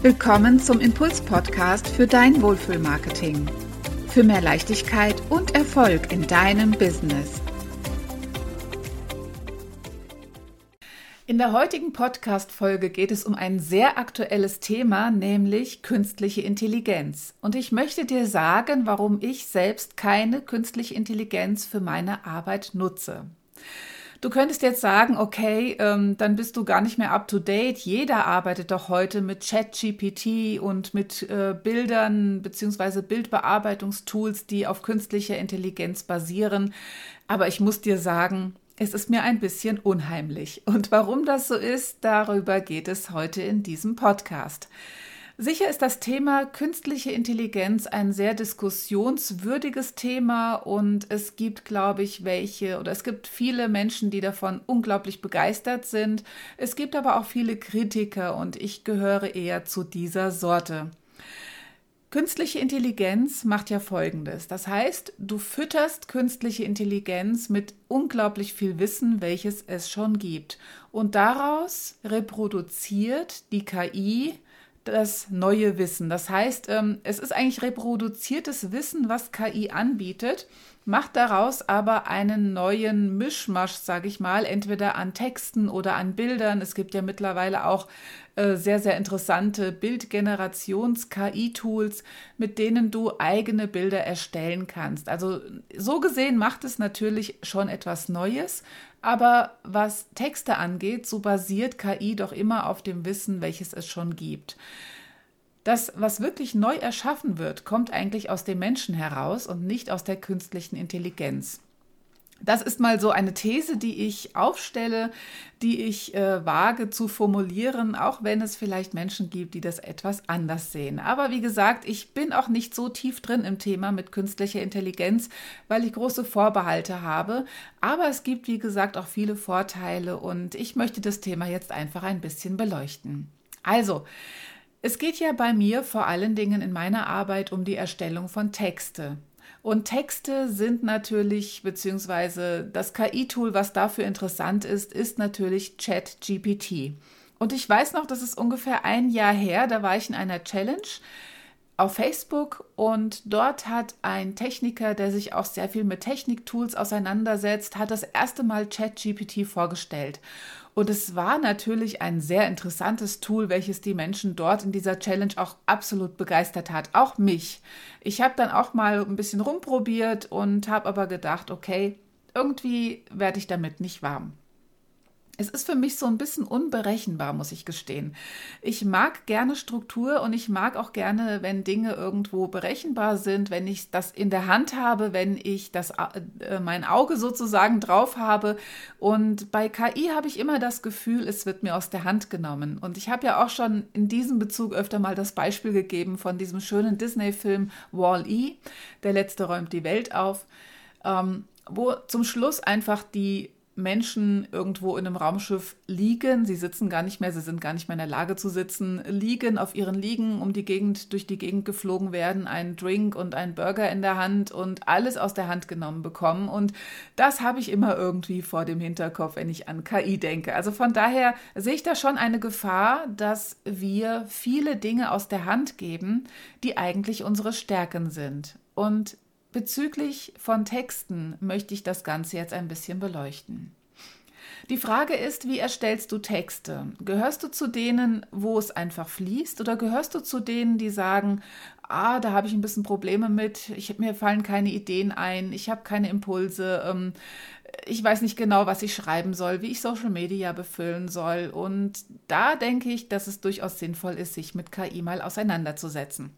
Willkommen zum Impuls-Podcast für dein Wohlfühlmarketing. Für mehr Leichtigkeit und Erfolg in deinem Business. In der heutigen Podcast-Folge geht es um ein sehr aktuelles Thema, nämlich künstliche Intelligenz. Und ich möchte dir sagen, warum ich selbst keine künstliche Intelligenz für meine Arbeit nutze. Du könntest jetzt sagen, okay, ähm, dann bist du gar nicht mehr up to date. Jeder arbeitet doch heute mit ChatGPT und mit äh, Bildern beziehungsweise Bildbearbeitungstools, die auf künstlicher Intelligenz basieren. Aber ich muss dir sagen, es ist mir ein bisschen unheimlich. Und warum das so ist, darüber geht es heute in diesem Podcast. Sicher ist das Thema künstliche Intelligenz ein sehr diskussionswürdiges Thema und es gibt, glaube ich, welche oder es gibt viele Menschen, die davon unglaublich begeistert sind. Es gibt aber auch viele Kritiker und ich gehöre eher zu dieser Sorte. Künstliche Intelligenz macht ja Folgendes. Das heißt, du fütterst künstliche Intelligenz mit unglaublich viel Wissen, welches es schon gibt. Und daraus reproduziert die KI das neue Wissen. Das heißt, ähm, es ist eigentlich reproduziertes Wissen, was KI anbietet, macht daraus aber einen neuen Mischmasch, sage ich mal, entweder an Texten oder an Bildern. Es gibt ja mittlerweile auch äh, sehr, sehr interessante Bildgenerations-KI-Tools, mit denen du eigene Bilder erstellen kannst. Also so gesehen macht es natürlich schon etwas Neues, aber was Texte angeht, so basiert KI doch immer auf dem Wissen, welches es schon gibt. Das, was wirklich neu erschaffen wird, kommt eigentlich aus dem Menschen heraus und nicht aus der künstlichen Intelligenz. Das ist mal so eine These, die ich aufstelle, die ich äh, wage zu formulieren, auch wenn es vielleicht Menschen gibt, die das etwas anders sehen. Aber wie gesagt, ich bin auch nicht so tief drin im Thema mit künstlicher Intelligenz, weil ich große Vorbehalte habe. Aber es gibt, wie gesagt, auch viele Vorteile und ich möchte das Thema jetzt einfach ein bisschen beleuchten. Also, es geht ja bei mir vor allen Dingen in meiner Arbeit um die Erstellung von Texte. Und Texte sind natürlich, beziehungsweise das KI-Tool, was dafür interessant ist, ist natürlich ChatGPT. Und ich weiß noch, das ist ungefähr ein Jahr her, da war ich in einer Challenge auf Facebook und dort hat ein Techniker, der sich auch sehr viel mit Techniktools auseinandersetzt, hat das erste Mal ChatGPT vorgestellt. Und es war natürlich ein sehr interessantes Tool, welches die Menschen dort in dieser Challenge auch absolut begeistert hat, auch mich. Ich habe dann auch mal ein bisschen rumprobiert und habe aber gedacht, okay, irgendwie werde ich damit nicht warm. Es ist für mich so ein bisschen unberechenbar, muss ich gestehen. Ich mag gerne Struktur und ich mag auch gerne, wenn Dinge irgendwo berechenbar sind, wenn ich das in der Hand habe, wenn ich das, äh, mein Auge sozusagen drauf habe. Und bei KI habe ich immer das Gefühl, es wird mir aus der Hand genommen. Und ich habe ja auch schon in diesem Bezug öfter mal das Beispiel gegeben von diesem schönen Disney-Film Wall-E, der letzte räumt die Welt auf, ähm, wo zum Schluss einfach die Menschen irgendwo in einem Raumschiff liegen, sie sitzen gar nicht mehr, sie sind gar nicht mehr in der Lage zu sitzen, liegen auf ihren Liegen, um die Gegend, durch die Gegend geflogen werden, einen Drink und einen Burger in der Hand und alles aus der Hand genommen bekommen. Und das habe ich immer irgendwie vor dem Hinterkopf, wenn ich an KI denke. Also von daher sehe ich da schon eine Gefahr, dass wir viele Dinge aus der Hand geben, die eigentlich unsere Stärken sind. Und Bezüglich von Texten möchte ich das Ganze jetzt ein bisschen beleuchten. Die Frage ist, wie erstellst du Texte? Gehörst du zu denen, wo es einfach fließt oder gehörst du zu denen, die sagen, ah, da habe ich ein bisschen Probleme mit, ich, mir fallen keine Ideen ein, ich habe keine Impulse, ähm, ich weiß nicht genau, was ich schreiben soll, wie ich Social Media befüllen soll. Und da denke ich, dass es durchaus sinnvoll ist, sich mit KI mal auseinanderzusetzen.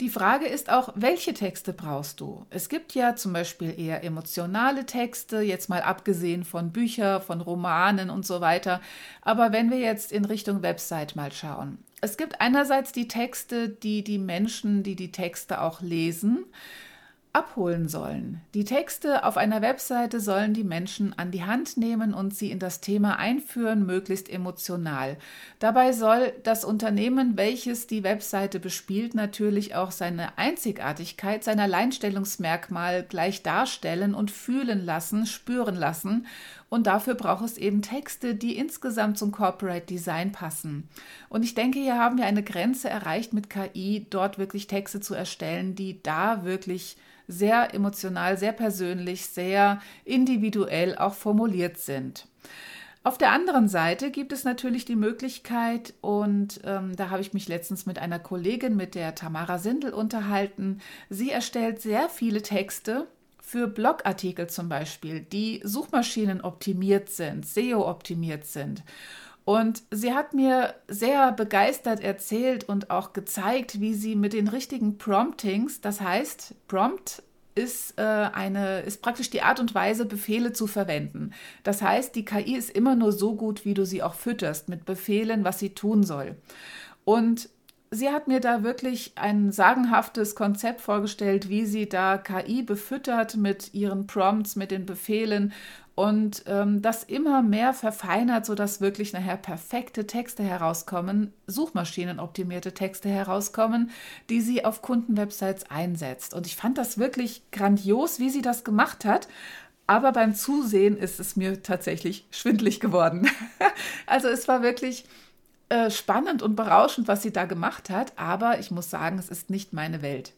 Die Frage ist auch, welche Texte brauchst du? Es gibt ja zum Beispiel eher emotionale Texte, jetzt mal abgesehen von Büchern, von Romanen und so weiter. Aber wenn wir jetzt in Richtung Website mal schauen. Es gibt einerseits die Texte, die die Menschen, die die Texte auch lesen, abholen sollen. Die Texte auf einer Webseite sollen die Menschen an die Hand nehmen und sie in das Thema einführen, möglichst emotional. Dabei soll das Unternehmen, welches die Webseite bespielt, natürlich auch seine Einzigartigkeit, sein Alleinstellungsmerkmal gleich darstellen und fühlen lassen, spüren lassen Und dafür braucht es eben Texte, die insgesamt zum Corporate Design passen. Und ich denke, hier haben wir eine Grenze erreicht mit KI, dort wirklich Texte zu erstellen, die da wirklich sehr emotional, sehr persönlich, sehr individuell auch formuliert sind. Auf der anderen Seite gibt es natürlich die Möglichkeit, und ähm, da habe ich mich letztens mit einer Kollegin, mit der Tamara Sindel, unterhalten. Sie erstellt sehr viele Texte für Blogartikel zum Beispiel, die Suchmaschinen optimiert sind, SEO optimiert sind. Und sie hat mir sehr begeistert erzählt und auch gezeigt, wie sie mit den richtigen Promptings, das heißt, Prompt ist, äh, eine, ist praktisch die Art und Weise, Befehle zu verwenden. Das heißt, die KI ist immer nur so gut, wie du sie auch fütterst mit Befehlen, was sie tun soll. Und sie hat mir da wirklich ein sagenhaftes Konzept vorgestellt, wie sie da KI befüttert mit ihren Prompts, mit den Befehlen und ähm, das immer mehr verfeinert, sodass wirklich nachher perfekte Texte herauskommen, suchmaschinenoptimierte Texte herauskommen, die sie auf Kundenwebsites einsetzt. Und ich fand das wirklich grandios, wie sie das gemacht hat. Aber beim Zusehen ist es mir tatsächlich schwindlig geworden. also es war wirklich äh, spannend und berauschend, was sie da gemacht hat, aber ich muss sagen, es ist nicht meine Welt.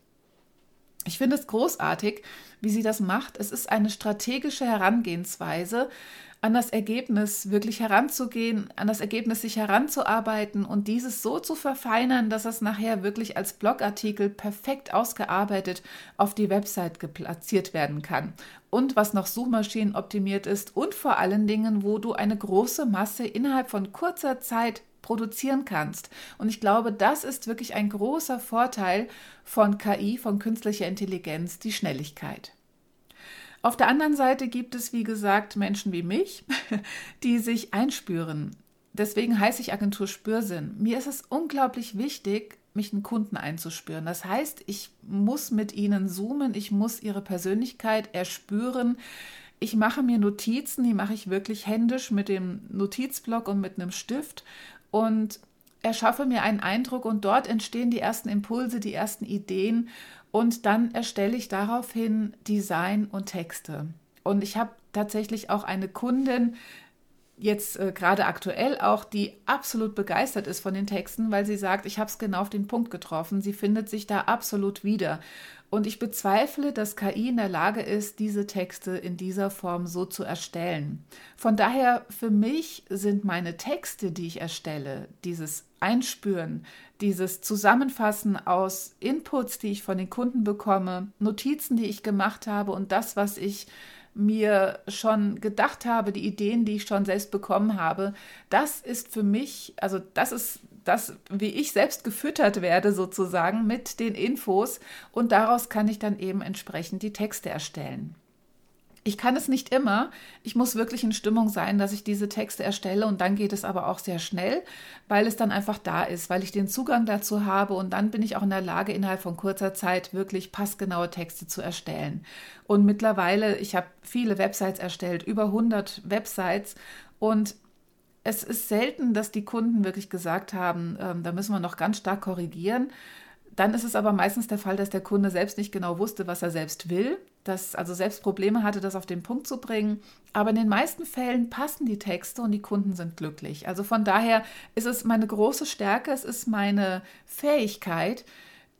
Ich finde es großartig, wie sie das macht. Es ist eine strategische Herangehensweise, an das Ergebnis wirklich heranzugehen, an das Ergebnis sich heranzuarbeiten und dieses so zu verfeinern, dass es nachher wirklich als Blogartikel perfekt ausgearbeitet auf die Website geplatziert werden kann. Und was noch Suchmaschinen optimiert ist und vor allen Dingen, wo du eine große Masse innerhalb von kurzer Zeit produzieren kannst. Und ich glaube, das ist wirklich ein großer Vorteil von KI, von künstlicher Intelligenz, die Schnelligkeit. Auf der anderen Seite gibt es, wie gesagt, Menschen wie mich, die sich einspüren. Deswegen heiße ich Agentur Spürsinn. Mir ist es unglaublich wichtig, mich einen Kunden einzuspüren. Das heißt, ich muss mit ihnen zoomen, ich muss ihre Persönlichkeit erspüren. Ich mache mir Notizen, die mache ich wirklich händisch mit dem Notizblock und mit einem Stift und erschaffe mir einen Eindruck und dort entstehen die ersten Impulse, die ersten Ideen und dann erstelle ich daraufhin Design und Texte. Und ich habe tatsächlich auch eine Kundin, jetzt äh, gerade aktuell auch, die absolut begeistert ist von den Texten, weil sie sagt, ich habe es genau auf den Punkt getroffen. Sie findet sich da absolut wieder. Und ich bezweifle, dass KI in der Lage ist, diese Texte in dieser Form so zu erstellen. Von daher, für mich sind meine Texte, die ich erstelle, dieses Einspüren, dieses Zusammenfassen aus Inputs, die ich von den Kunden bekomme, Notizen, die ich gemacht habe und das, was ich mir schon gedacht habe, die Ideen, die ich schon selbst bekommen habe, das ist für mich, also das ist das, wie ich selbst gefüttert werde sozusagen mit den Infos und daraus kann ich dann eben entsprechend die Texte erstellen. Ich kann es nicht immer. Ich muss wirklich in Stimmung sein, dass ich diese Texte erstelle und dann geht es aber auch sehr schnell, weil es dann einfach da ist, weil ich den Zugang dazu habe und dann bin ich auch in der Lage, innerhalb von kurzer Zeit wirklich passgenaue Texte zu erstellen. Und mittlerweile, ich habe viele Websites erstellt, über 100 Websites und es ist selten, dass die Kunden wirklich gesagt haben, ähm, da müssen wir noch ganz stark korrigieren. Dann ist es aber meistens der Fall, dass der Kunde selbst nicht genau wusste, was er selbst will, dass also selbst Probleme hatte, das auf den Punkt zu bringen. Aber in den meisten Fällen passen die Texte und die Kunden sind glücklich. Also von daher ist es meine große Stärke, es ist meine Fähigkeit,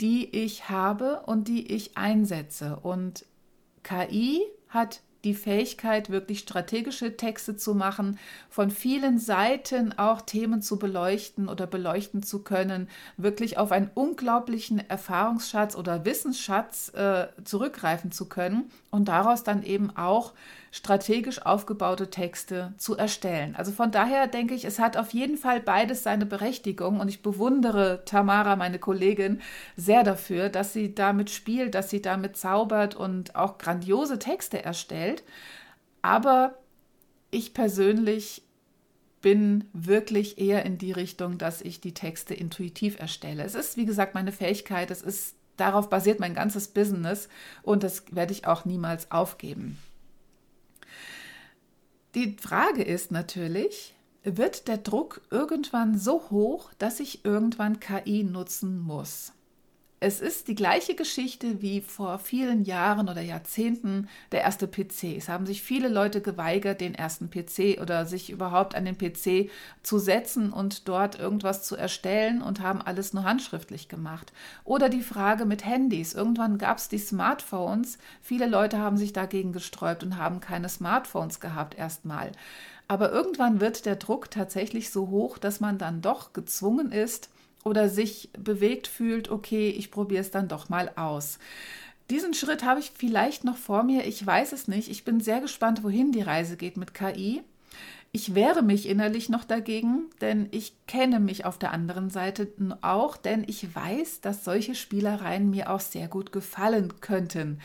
die ich habe und die ich einsetze. Und KI hat die Fähigkeit, wirklich strategische Texte zu machen, von vielen Seiten auch Themen zu beleuchten oder beleuchten zu können, wirklich auf einen unglaublichen Erfahrungsschatz oder Wissensschatz äh, zurückgreifen zu können und daraus dann eben auch strategisch aufgebaute Texte zu erstellen. Also von daher denke ich, es hat auf jeden Fall beides seine Berechtigung und ich bewundere Tamara, meine Kollegin, sehr dafür, dass sie damit spielt, dass sie damit zaubert und auch grandiose Texte erstellt. Aber ich persönlich bin wirklich eher in die Richtung, dass ich die Texte intuitiv erstelle. Es ist, wie gesagt, meine Fähigkeit, es ist darauf basiert mein ganzes Business und das werde ich auch niemals aufgeben. Die Frage ist natürlich, wird der Druck irgendwann so hoch, dass ich irgendwann KI nutzen muss? Es ist die gleiche Geschichte wie vor vielen Jahren oder Jahrzehnten der erste PC. Es haben sich viele Leute geweigert, den ersten PC oder sich überhaupt an den PC zu setzen und dort irgendwas zu erstellen und haben alles nur handschriftlich gemacht. Oder die Frage mit Handys. Irgendwann gab es die Smartphones. Viele Leute haben sich dagegen gesträubt und haben keine Smartphones gehabt erstmal. Aber irgendwann wird der Druck tatsächlich so hoch, dass man dann doch gezwungen ist, oder sich bewegt fühlt, okay, ich probiere es dann doch mal aus. Diesen Schritt habe ich vielleicht noch vor mir, ich weiß es nicht. Ich bin sehr gespannt, wohin die Reise geht mit KI. Ich wehre mich innerlich noch dagegen, denn ich kenne mich auf der anderen Seite auch, denn ich weiß, dass solche Spielereien mir auch sehr gut gefallen könnten.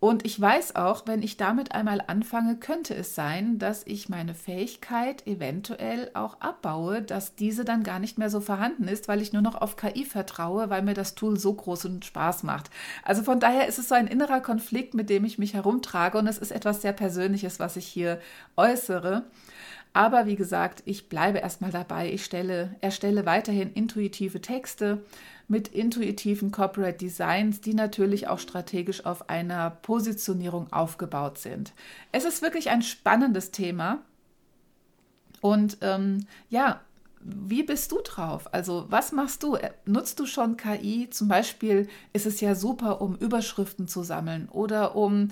Und ich weiß auch, wenn ich damit einmal anfange, könnte es sein, dass ich meine Fähigkeit eventuell auch abbaue, dass diese dann gar nicht mehr so vorhanden ist, weil ich nur noch auf KI vertraue, weil mir das Tool so großen Spaß macht. Also von daher ist es so ein innerer Konflikt, mit dem ich mich herumtrage und es ist etwas sehr Persönliches, was ich hier äußere. Aber wie gesagt, ich bleibe erstmal dabei. Ich stelle, erstelle weiterhin intuitive Texte mit intuitiven Corporate Designs, die natürlich auch strategisch auf einer Positionierung aufgebaut sind. Es ist wirklich ein spannendes Thema. Und ähm, ja, wie bist du drauf? Also was machst du? Nutzt du schon KI? Zum Beispiel ist es ja super, um Überschriften zu sammeln oder um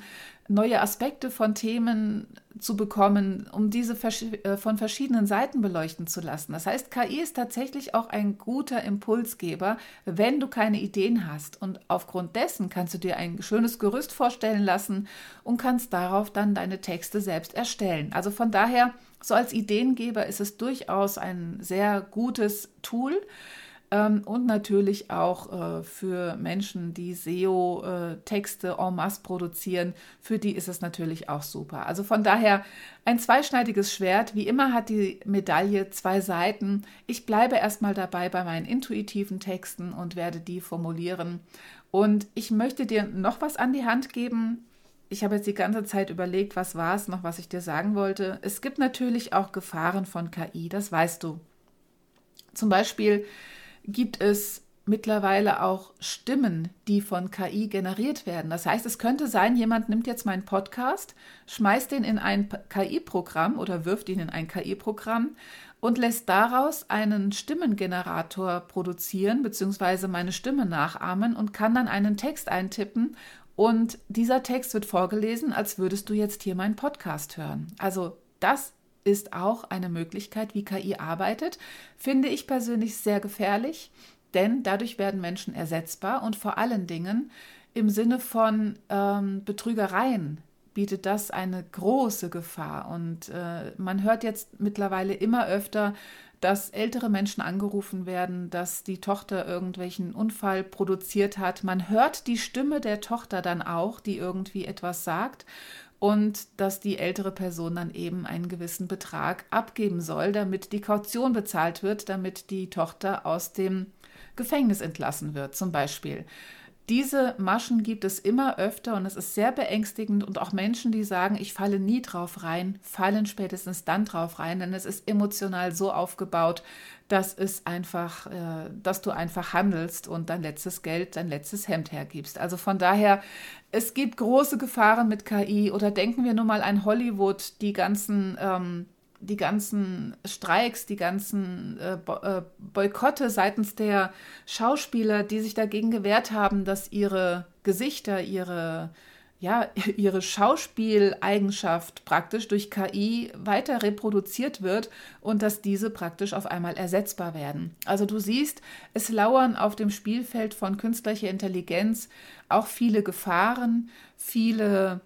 neue Aspekte von Themen zu bekommen, um diese äh, von verschiedenen Seiten beleuchten zu lassen. Das heißt, KI ist tatsächlich auch ein guter Impulsgeber, wenn du keine Ideen hast. Und aufgrund dessen kannst du dir ein schönes Gerüst vorstellen lassen und kannst darauf dann deine Texte selbst erstellen. Also von daher, so als Ideengeber ist es durchaus ein sehr gutes Tool. Ähm, und natürlich auch äh, für Menschen, die SEO-Texte äh, en masse produzieren, für die ist es natürlich auch super. Also von daher ein zweischneidiges Schwert. Wie immer hat die Medaille zwei Seiten. Ich bleibe erstmal dabei bei meinen intuitiven Texten und werde die formulieren. Und ich möchte dir noch was an die Hand geben. Ich habe jetzt die ganze Zeit überlegt, was war es noch, was ich dir sagen wollte. Es gibt natürlich auch Gefahren von KI, das weißt du. Zum Beispiel gibt es mittlerweile auch Stimmen, die von KI generiert werden. Das heißt, es könnte sein, jemand nimmt jetzt meinen Podcast, schmeißt den in ein KI-Programm oder wirft ihn in ein KI-Programm und lässt daraus einen Stimmengenerator produzieren, beziehungsweise meine Stimme nachahmen und kann dann einen Text eintippen und dieser Text wird vorgelesen, als würdest du jetzt hier meinen Podcast hören. Also das ist auch eine Möglichkeit, wie KI arbeitet. Finde ich persönlich sehr gefährlich, denn dadurch werden Menschen ersetzbar und vor allen Dingen im Sinne von ähm, Betrügereien bietet das eine große Gefahr. Und äh, man hört jetzt mittlerweile immer öfter, dass ältere Menschen angerufen werden, dass die Tochter irgendwelchen Unfall produziert hat. Man hört die Stimme der Tochter dann auch, die irgendwie etwas sagt und dass die ältere Person dann eben einen gewissen Betrag abgeben soll, damit die Kaution bezahlt wird, damit die Tochter aus dem Gefängnis entlassen wird, zum Beispiel. Diese Maschen gibt es immer öfter und es ist sehr beängstigend und auch Menschen, die sagen, ich falle nie drauf rein, fallen spätestens dann drauf rein, denn es ist emotional so aufgebaut, dass es einfach, äh, dass du einfach handelst und dein letztes Geld, dein letztes Hemd hergibst. Also von daher, es gibt große Gefahren mit KI oder denken wir nur mal an Hollywood, die ganzen ähm, die ganzen Streiks, die ganzen äh, äh, Boykotte seitens der Schauspieler, die sich dagegen gewehrt haben, dass ihre Gesichter, ihre, ja, ihre Schauspieleigenschaft praktisch durch KI weiter reproduziert wird und dass diese praktisch auf einmal ersetzbar werden. Also du siehst, es lauern auf dem Spielfeld von künstlicher Intelligenz auch viele Gefahren, viele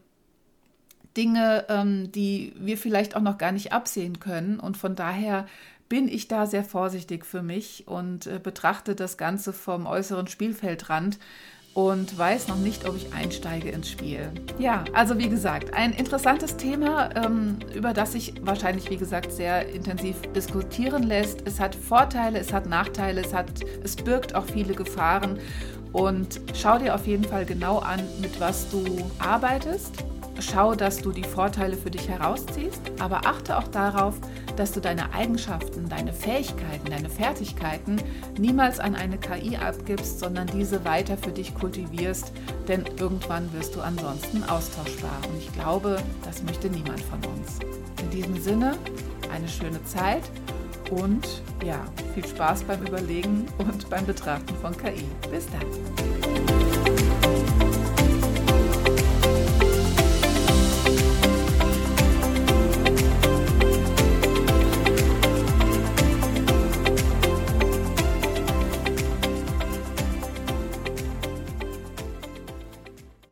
Dinge, ähm, die wir vielleicht auch noch gar nicht absehen können. Und von daher bin ich da sehr vorsichtig für mich und äh, betrachte das Ganze vom äußeren Spielfeldrand und weiß noch nicht, ob ich einsteige ins Spiel. Ja, also wie gesagt, ein interessantes Thema, ähm, über das sich wahrscheinlich, wie gesagt, sehr intensiv diskutieren lässt. Es hat Vorteile, es hat Nachteile, es, hat, es birgt auch viele Gefahren. Und schau dir auf jeden Fall genau an, mit was du arbeitest schau, dass du die Vorteile für dich herausziehst, aber achte auch darauf, dass du deine Eigenschaften, deine Fähigkeiten, deine Fertigkeiten niemals an eine KI abgibst, sondern diese weiter für dich kultivierst, denn irgendwann wirst du ansonsten austauschbar. Und ich glaube, das möchte niemand von uns. In diesem Sinne, eine schöne Zeit und ja, viel Spaß beim Überlegen und beim Betrachten von KI. Bis dann.